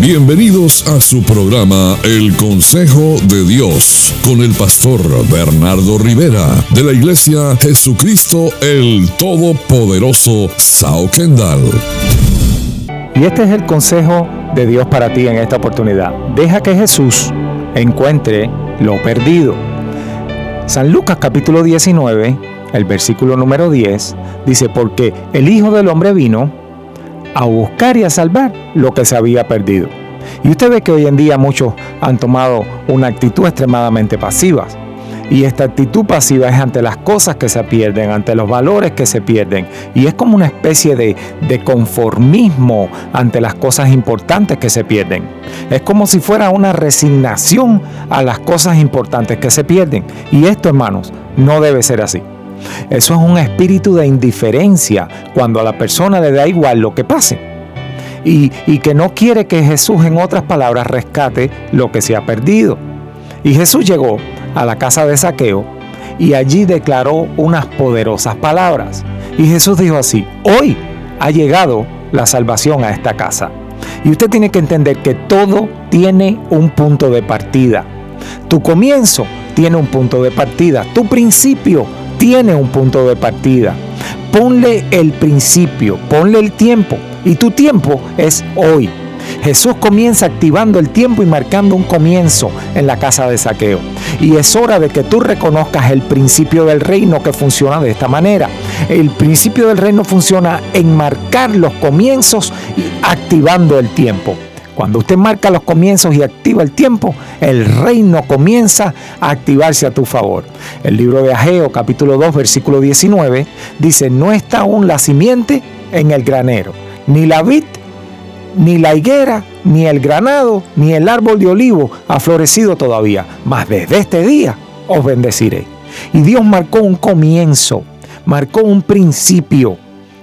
Bienvenidos a su programa El Consejo de Dios con el pastor Bernardo Rivera de la Iglesia Jesucristo el Todopoderoso Sao Kendall. Y este es el consejo de Dios para ti en esta oportunidad. Deja que Jesús encuentre lo perdido. San Lucas capítulo 19, el versículo número 10, dice, porque el Hijo del Hombre vino a buscar y a salvar lo que se había perdido. Y usted ve que hoy en día muchos han tomado una actitud extremadamente pasiva. Y esta actitud pasiva es ante las cosas que se pierden, ante los valores que se pierden. Y es como una especie de, de, conformismo ante las cosas importantes que se pierden. Es como si fuera una resignación a las cosas importantes que se pierden. Y esto, hermanos, no debe ser así. Eso es un espíritu de indiferencia cuando a la persona le da igual lo que pase. Y, y, que no quiere que Jesús, en otras palabras, rescate lo que se ha perdido. Y Jesús llegó a la casa de Saqueo y allí declaró unas poderosas palabras. Y Jesús dijo así, hoy ha llegado la salvación a esta casa. Y usted tiene que entender que todo tiene un punto de partida. Tu comienzo tiene un punto de partida. Tu principio tiene un punto de partida. Ponle el principio, ponle el tiempo. Y tu tiempo es hoy. Jesús comienza activando el tiempo y marcando un comienzo en la casa de saqueo. Y es hora de que tú reconozcas el principio del reino que funciona de esta manera. El principio del reino funciona en marcar los comienzos y activando el tiempo. Cuando usted marca los comienzos y activa el tiempo, el reino comienza a activarse a tu favor. El libro de Ageo, capítulo 2, versículo 19, dice, no está aún la simiente en el granero, ni la vid, ni la higuera, ni el granado, ni el árbol de olivo ha florecido todavía, mas desde este día os bendeciré. Y Dios marcó un comienzo, marcó un principio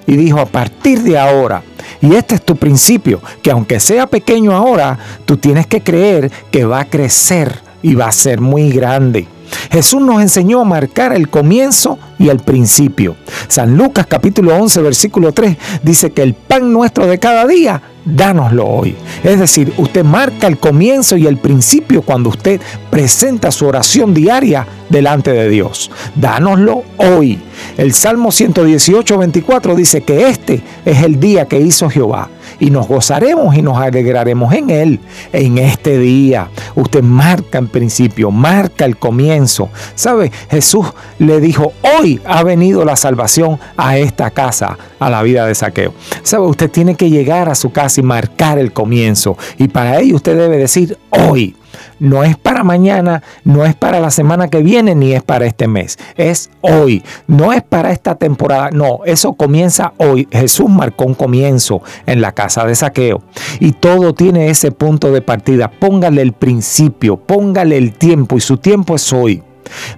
y dijo, a partir de ahora, y este es tu principio, que aunque sea pequeño ahora, tú tienes que creer que va a crecer y va a ser muy grande. Jesús nos enseñó a marcar el comienzo y el principio. San Lucas capítulo 11 versículo 3 dice que el pan nuestro de cada día, dánoslo hoy. Es decir, usted marca el comienzo y el principio cuando usted presenta su oración diaria delante de Dios. Dánoslo hoy. El Salmo 118, 24 dice que este es el día que hizo Jehová y nos gozaremos y nos alegraremos en él en este día. Usted marca en principio, marca el comienzo. ¿Sabe? Jesús le dijo, hoy ha venido la salvación a esta casa, a la vida de saqueo. ¿Sabe? Usted tiene que llegar a su casa y marcar el comienzo. Y para ello usted debe decir, hoy no es para mañana, no es para la semana que viene, ni es para este mes. Es hoy. No es para esta temporada. No, eso comienza hoy. Jesús marcó un comienzo en la casa de saqueo. Y todo tiene ese punto de partida. Póngale el principio, póngale el tiempo y su tiempo es hoy.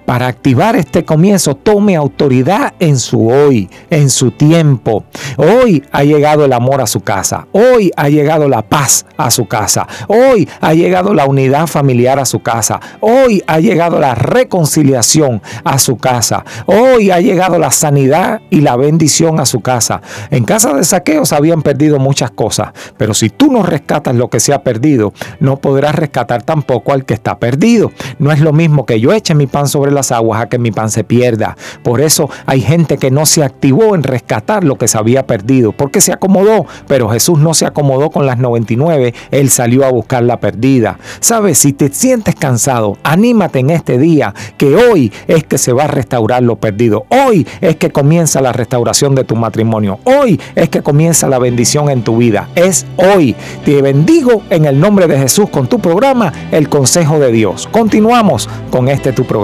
Para activar este comienzo, tome autoridad en su hoy, en su tiempo. Hoy ha llegado el amor a su casa. Hoy ha llegado la paz a su casa. Hoy ha llegado la unidad familiar a su casa. Hoy ha llegado la reconciliación a su casa. Hoy ha llegado la sanidad y la bendición a su casa. En casa de saqueos habían perdido muchas cosas, pero si tú no rescatas lo que se ha perdido, no podrás rescatar tampoco al que está perdido. No es lo mismo que yo eche mi pan sobre las aguas a que mi pan se pierda. Por eso hay gente que no se activó en rescatar lo que se había perdido, porque se acomodó, pero Jesús no se acomodó con las 99, Él salió a buscar la perdida. Sabes, si te sientes cansado, anímate en este día, que hoy es que se va a restaurar lo perdido. Hoy es que comienza la restauración de tu matrimonio. Hoy es que comienza la bendición en tu vida. Es hoy. Te bendigo en el nombre de Jesús con tu programa, El Consejo de Dios. Continuamos con este tu programa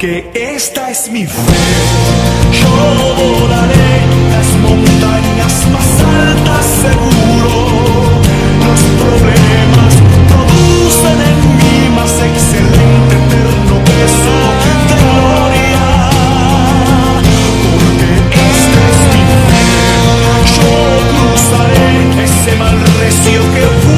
Esta es mi fe. Yo volaré las montañas más altas seguro. Los problemas producen en mí más excelente eterno peso de gloria. Porque esta es mi fe. Yo cruzaré ese mal recio que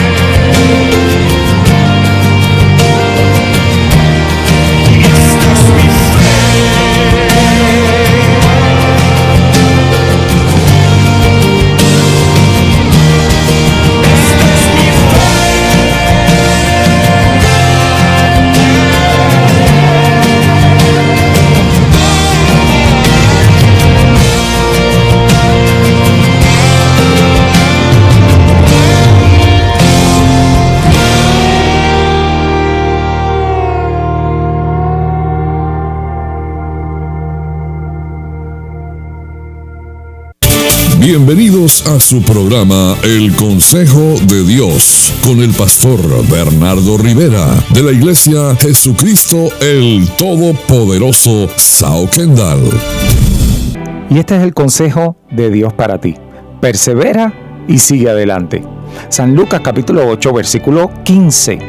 A su programa El Consejo de Dios con el pastor Bernardo Rivera de la iglesia Jesucristo el Todopoderoso Sao Kendall. Y este es el consejo de Dios para ti. Persevera y sigue adelante. San Lucas capítulo 8 versículo 15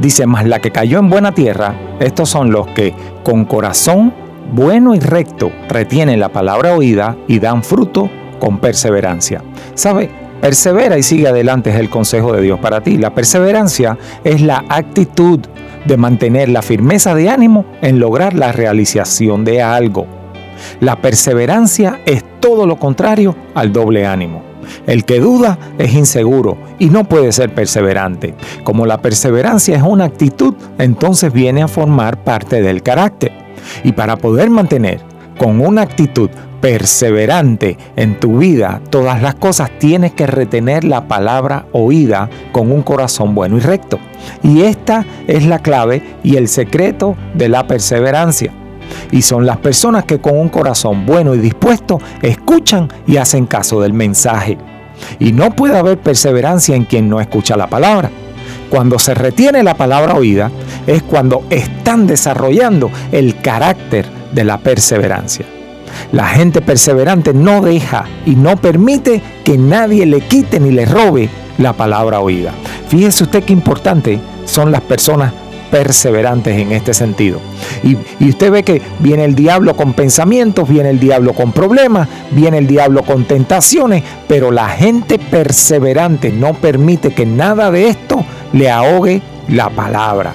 dice, mas la que cayó en buena tierra, estos son los que con corazón bueno y recto retienen la palabra oída y dan fruto con perseverancia. ¿Sabe? Persevera y sigue adelante es el consejo de Dios para ti. La perseverancia es la actitud de mantener la firmeza de ánimo en lograr la realización de algo. La perseverancia es todo lo contrario al doble ánimo. El que duda es inseguro y no puede ser perseverante. Como la perseverancia es una actitud, entonces viene a formar parte del carácter. Y para poder mantener con una actitud perseverante en tu vida, todas las cosas, tienes que retener la palabra oída con un corazón bueno y recto. Y esta es la clave y el secreto de la perseverancia. Y son las personas que con un corazón bueno y dispuesto escuchan y hacen caso del mensaje. Y no puede haber perseverancia en quien no escucha la palabra. Cuando se retiene la palabra oída es cuando están desarrollando el carácter de la perseverancia. La gente perseverante no deja y no permite que nadie le quite ni le robe la palabra oída. Fíjese usted qué importante son las personas perseverantes en este sentido. Y, y, usted ve que viene el diablo con pensamientos, viene el diablo con problemas, viene el diablo con tentaciones, pero la gente perseverante no permite que nada de esto le ahogue la palabra.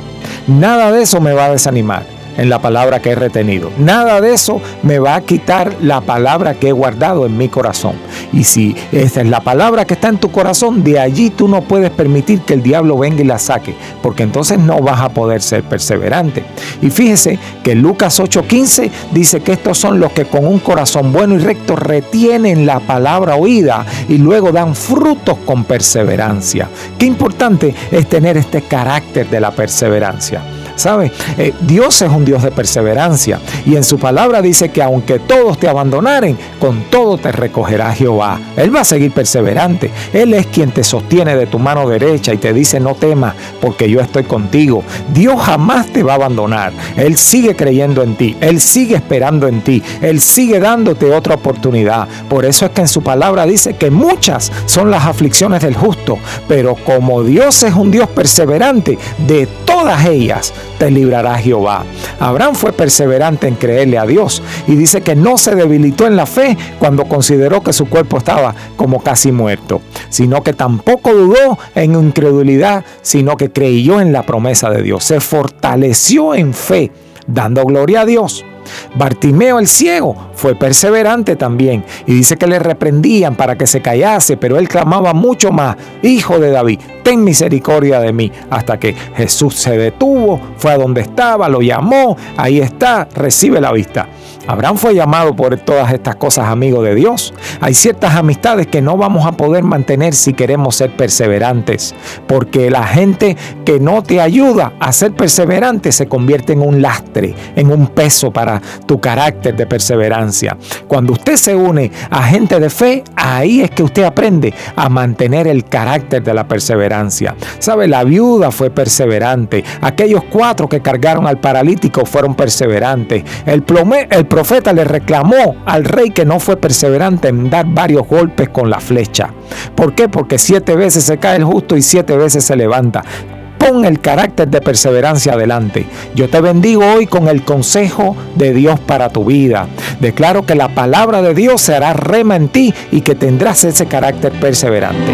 Nada de eso me va a desanimar en la palabra que he retenido. Nada de eso me va a quitar la palabra que he guardado en mi corazón. Y si esa es la palabra que está en tu corazón, de allí tú no puedes permitir que el diablo venga y la saque, porque entonces no vas a poder ser perseverante. Y fíjese que Lucas 8:15 dice que estos son los que con un corazón bueno y recto retienen la palabra oída y luego dan frutos con perseverancia. Qué importante es tener este carácter de la perseverancia. ¿Sabe? Eh, Dios es un Dios de perseverancia y en su palabra dice que aunque todos te abandonaren, con todo te recogerá Jehová. Él va a seguir perseverante. Él es quien te sostiene de tu mano derecha y te dice no temas porque yo estoy contigo. Dios jamás te va a abandonar. Él sigue creyendo en ti. Él sigue esperando en ti. Él sigue dándote otra oportunidad. Por eso es que en su palabra dice que muchas son las aflicciones del justo, pero como Dios es un Dios perseverante, de todas ellas te librará Jehová. Abraham fue perseverante en creerle a Dios y dice que no se debilitó en la fe cuando consideró que su cuerpo estaba como casi muerto, sino que tampoco dudó en incredulidad, sino que creyó en la promesa de Dios. Se fortaleció en fe, dando gloria a Dios. Bartimeo el ciego fue perseverante también y dice que le reprendían para que se callase, pero él clamaba mucho más, Hijo de David, ten misericordia de mí, hasta que Jesús se detuvo, fue a donde estaba, lo llamó, ahí está, recibe la vista. Abraham fue llamado por todas estas cosas amigo de Dios. Hay ciertas amistades que no vamos a poder mantener si queremos ser perseverantes, porque la gente que no te ayuda a ser perseverante se convierte en un lastre, en un peso para tu carácter de perseverancia. Cuando usted se une a gente de fe, ahí es que usted aprende a mantener el carácter de la perseverancia. ¿Sabe? La viuda fue perseverante. Aquellos cuatro que cargaron al paralítico fueron perseverantes. El, plome, el profeta le reclamó al rey que no fue perseverante en dar varios golpes con la flecha. ¿Por qué? Porque siete veces se cae el justo y siete veces se levanta pon el carácter de perseverancia adelante. Yo te bendigo hoy con el consejo de Dios para tu vida. Declaro que la palabra de Dios se hará rema en ti y que tendrás ese carácter perseverante.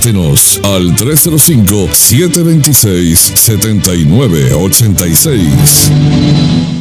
Contáctenos al 305-726-7986.